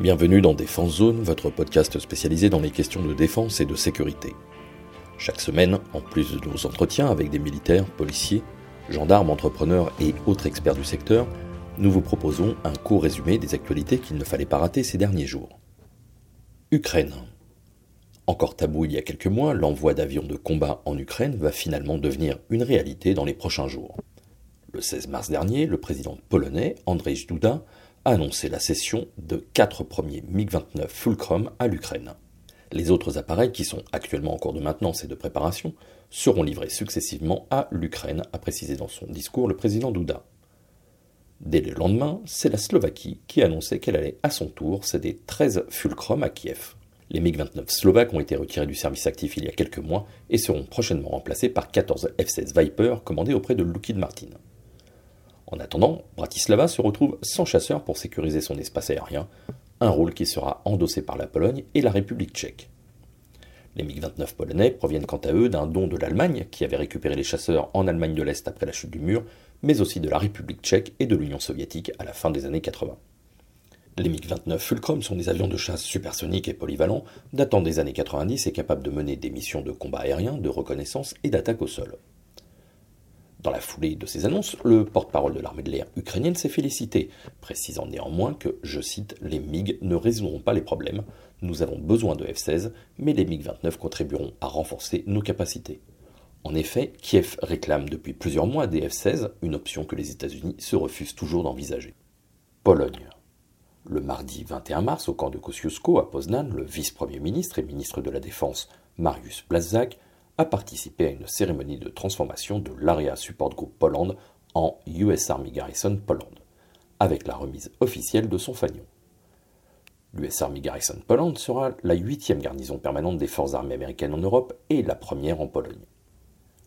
Bienvenue dans Défense Zone, votre podcast spécialisé dans les questions de défense et de sécurité. Chaque semaine, en plus de nos entretiens avec des militaires, policiers, gendarmes, entrepreneurs et autres experts du secteur, nous vous proposons un court résumé des actualités qu'il ne fallait pas rater ces derniers jours. Ukraine. Encore tabou il y a quelques mois, l'envoi d'avions de combat en Ukraine va finalement devenir une réalité dans les prochains jours. Le 16 mars dernier, le président polonais, Andrzej Duda, annoncé la cession de quatre premiers MiG-29 Fulcrum à l'Ukraine. Les autres appareils, qui sont actuellement en cours de maintenance et de préparation, seront livrés successivement à l'Ukraine, a précisé dans son discours le président Duda. Dès le lendemain, c'est la Slovaquie qui a annoncé qu'elle allait à son tour céder 13 Fulcrum à Kiev. Les MiG-29 slovaques ont été retirés du service actif il y a quelques mois et seront prochainement remplacés par 14 F-16 Viper commandés auprès de Lockheed Martin. En attendant, Bratislava se retrouve sans chasseur pour sécuriser son espace aérien, un rôle qui sera endossé par la Pologne et la République tchèque. Les MiG-29 polonais proviennent quant à eux d'un don de l'Allemagne, qui avait récupéré les chasseurs en Allemagne de l'Est après la chute du mur, mais aussi de la République tchèque et de l'Union soviétique à la fin des années 80. Les MiG-29 Fulcrum sont des avions de chasse supersoniques et polyvalents, datant des années 90 et capables de mener des missions de combat aérien, de reconnaissance et d'attaque au sol. Dans la foulée de ces annonces, le porte-parole de l'armée de l'air ukrainienne s'est félicité, précisant néanmoins que, je cite, les MiG ne résoudront pas les problèmes, nous avons besoin de F-16, mais les MiG-29 contribueront à renforcer nos capacités. En effet, Kiev réclame depuis plusieurs mois des F-16, une option que les États-Unis se refusent toujours d'envisager. Pologne. Le mardi 21 mars, au camp de Kosciuszko à Poznan, le vice-premier ministre et ministre de la Défense Mariusz Blaszczak a participé à une cérémonie de transformation de l'Area Support Group Poland en US Army Garrison Poland, avec la remise officielle de son fanion. L'US Army Garrison Poland sera la huitième garnison permanente des forces armées américaines en Europe et la première en Pologne.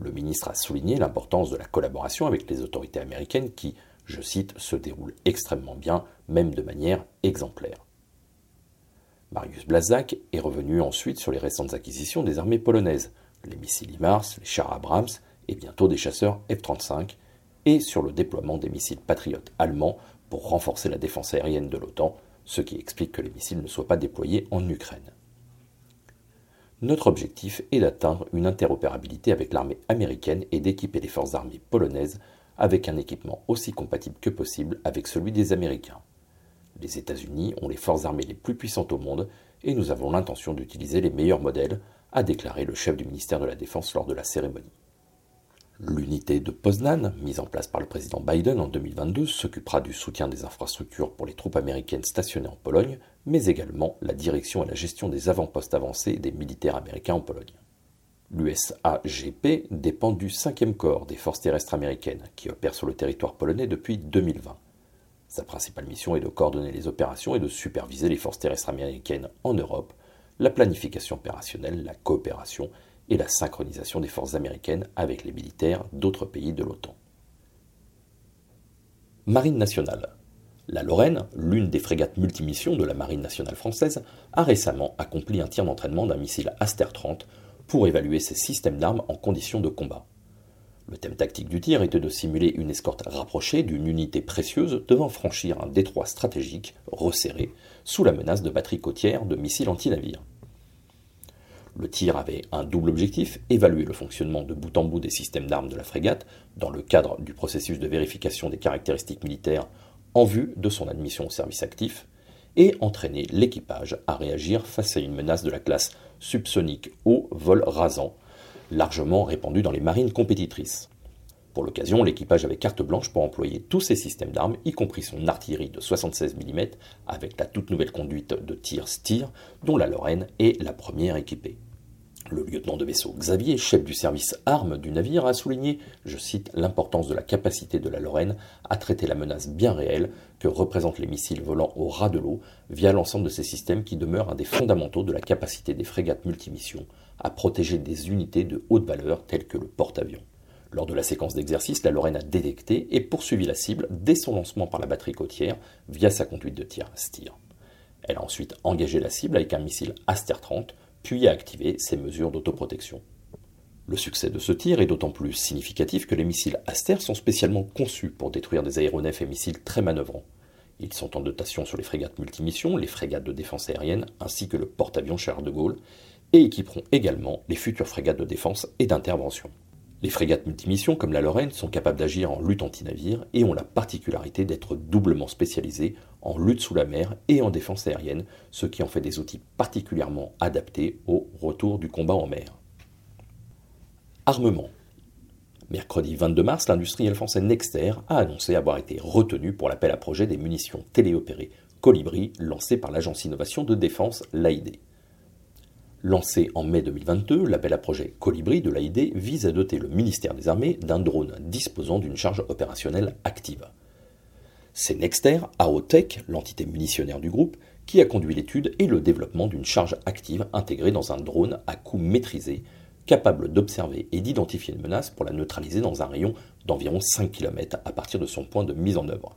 Le ministre a souligné l'importance de la collaboration avec les autorités américaines qui, je cite, se déroule extrêmement bien, même de manière exemplaire. Marius Blazak est revenu ensuite sur les récentes acquisitions des armées polonaises, les missiles IMARS, les chars Abrams et bientôt des chasseurs F-35, et sur le déploiement des missiles patriotes allemands pour renforcer la défense aérienne de l'OTAN, ce qui explique que les missiles ne soient pas déployés en Ukraine. Notre objectif est d'atteindre une interopérabilité avec l'armée américaine et d'équiper les forces armées polonaises avec un équipement aussi compatible que possible avec celui des Américains. Les États-Unis ont les forces armées les plus puissantes au monde et nous avons l'intention d'utiliser les meilleurs modèles a déclaré le chef du ministère de la Défense lors de la cérémonie. L'unité de Poznan, mise en place par le président Biden en 2022, s'occupera du soutien des infrastructures pour les troupes américaines stationnées en Pologne, mais également la direction et la gestion des avant-postes avancés des militaires américains en Pologne. L'USAGP dépend du 5e corps des forces terrestres américaines, qui opère sur le territoire polonais depuis 2020. Sa principale mission est de coordonner les opérations et de superviser les forces terrestres américaines en Europe, la planification opérationnelle, la coopération et la synchronisation des forces américaines avec les militaires d'autres pays de l'OTAN. Marine nationale. La Lorraine, l'une des frégates multimissions de la Marine nationale française, a récemment accompli un tir d'entraînement d'un missile Aster 30 pour évaluer ses systèmes d'armes en conditions de combat. Le thème tactique du tir était de simuler une escorte rapprochée d'une unité précieuse devant franchir un détroit stratégique resserré sous la menace de batteries côtières de missiles anti-navires. Le tir avait un double objectif, évaluer le fonctionnement de bout en bout des systèmes d'armes de la frégate dans le cadre du processus de vérification des caractéristiques militaires en vue de son admission au service actif, et entraîner l'équipage à réagir face à une menace de la classe subsonique au vol rasant, largement répandue dans les marines compétitrices. Pour l'occasion, l'équipage avait carte blanche pour employer tous ses systèmes d'armes, y compris son artillerie de 76 mm, avec la toute nouvelle conduite de tir STIR, dont la Lorraine est la première équipée. Le lieutenant de vaisseau Xavier, chef du service armes du navire, a souligné, je cite, l'importance de la capacité de la Lorraine à traiter la menace bien réelle que représentent les missiles volant au ras de l'eau via l'ensemble de ces systèmes qui demeurent un des fondamentaux de la capacité des frégates multimissions à protéger des unités de haute valeur telles que le porte-avions. Lors de la séquence d'exercice, la Lorraine a détecté et poursuivi la cible dès son lancement par la batterie côtière via sa conduite de tir STIR. Elle a ensuite engagé la cible avec un missile Aster 30, puis a activé ses mesures d'autoprotection. Le succès de ce tir est d'autant plus significatif que les missiles Aster sont spécialement conçus pour détruire des aéronefs et missiles très manœuvrants. Ils sont en dotation sur les frégates multimissions, les frégates de défense aérienne ainsi que le porte-avions Charles de Gaulle, et équiperont également les futures frégates de défense et d'intervention. Les frégates multimissions comme la Lorraine sont capables d'agir en lutte anti-navire et ont la particularité d'être doublement spécialisées en lutte sous la mer et en défense aérienne, ce qui en fait des outils particulièrement adaptés au retour du combat en mer. Armement. Mercredi 22 mars, l'industriel français Nexter a annoncé avoir été retenu pour l'appel à projet des munitions téléopérées Colibri lancé par l'agence innovation de défense l'AID. Lancé en mai 2022, l'appel à projet Colibri de l'AID vise à doter le ministère des Armées d'un drone disposant d'une charge opérationnelle active. C'est Nexter, AOTech, l'entité munitionnaire du groupe, qui a conduit l'étude et le développement d'une charge active intégrée dans un drone à coût maîtrisé, capable d'observer et d'identifier une menace pour la neutraliser dans un rayon d'environ 5 km à partir de son point de mise en œuvre.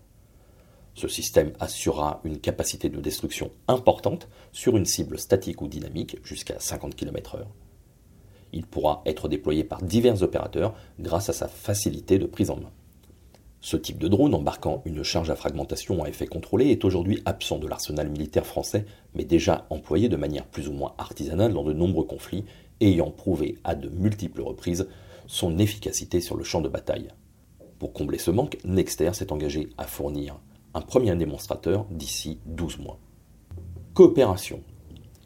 Ce système assurera une capacité de destruction importante sur une cible statique ou dynamique jusqu'à 50 km/h. Il pourra être déployé par divers opérateurs grâce à sa facilité de prise en main. Ce type de drone embarquant une charge à fragmentation à effet contrôlé est aujourd'hui absent de l'arsenal militaire français, mais déjà employé de manière plus ou moins artisanale dans de nombreux conflits, ayant prouvé à de multiples reprises son efficacité sur le champ de bataille. Pour combler ce manque, Nexter s'est engagé à fournir un premier démonstrateur d'ici 12 mois. Coopération.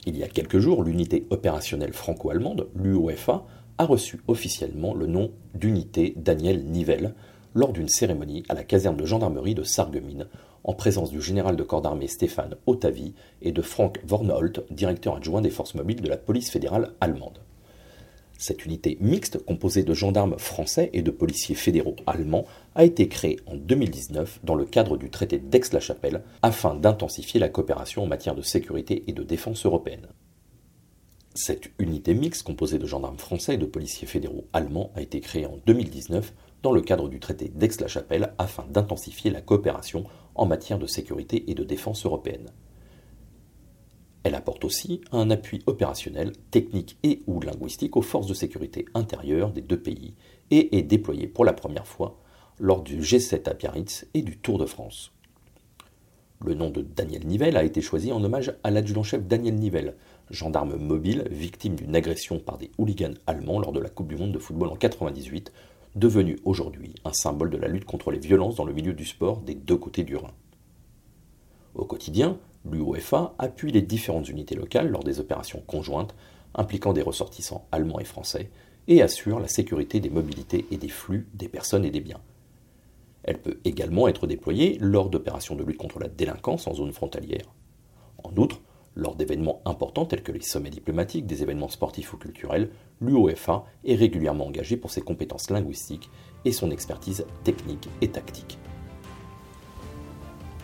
Il y a quelques jours, l'unité opérationnelle franco-allemande, l'UOFA, a reçu officiellement le nom d'unité Daniel Nivelle lors d'une cérémonie à la caserne de gendarmerie de Sarreguemines, en présence du général de corps d'armée Stéphane Otavi et de Frank Vornholt, directeur adjoint des forces mobiles de la police fédérale allemande. Cette unité mixte, composée de gendarmes français et de policiers fédéraux allemands, a été créée en 2019 dans le cadre du traité d'Aix-la-Chapelle afin d'intensifier la coopération en matière de sécurité et de défense européenne. Cette unité mixte, composée de gendarmes français et de policiers fédéraux allemands, a été créée en 2019 dans le cadre du traité d'Aix-la-Chapelle afin d'intensifier la coopération en matière de sécurité et de défense européenne. Elle apporte aussi un appui opérationnel, technique et ou linguistique aux forces de sécurité intérieures des deux pays et est déployée pour la première fois lors du G7 à Biarritz et du Tour de France. Le nom de Daniel Nivelle a été choisi en hommage à l'adjudant-chef Daniel Nivelle, gendarme mobile victime d'une agression par des hooligans allemands lors de la Coupe du Monde de football en 1998, devenu aujourd'hui un symbole de la lutte contre les violences dans le milieu du sport des deux côtés du Rhin. Au quotidien, l'UOFA appuie les différentes unités locales lors des opérations conjointes impliquant des ressortissants allemands et français et assure la sécurité des mobilités et des flux des personnes et des biens. Elle peut également être déployée lors d'opérations de lutte contre la délinquance en zone frontalière. En outre, lors d'événements importants tels que les sommets diplomatiques, des événements sportifs ou culturels, l'UOFA est régulièrement engagée pour ses compétences linguistiques et son expertise technique et tactique.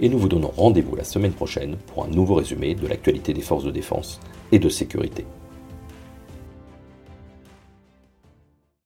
et nous vous donnons rendez-vous la semaine prochaine pour un nouveau résumé de l'actualité des forces de défense et de sécurité.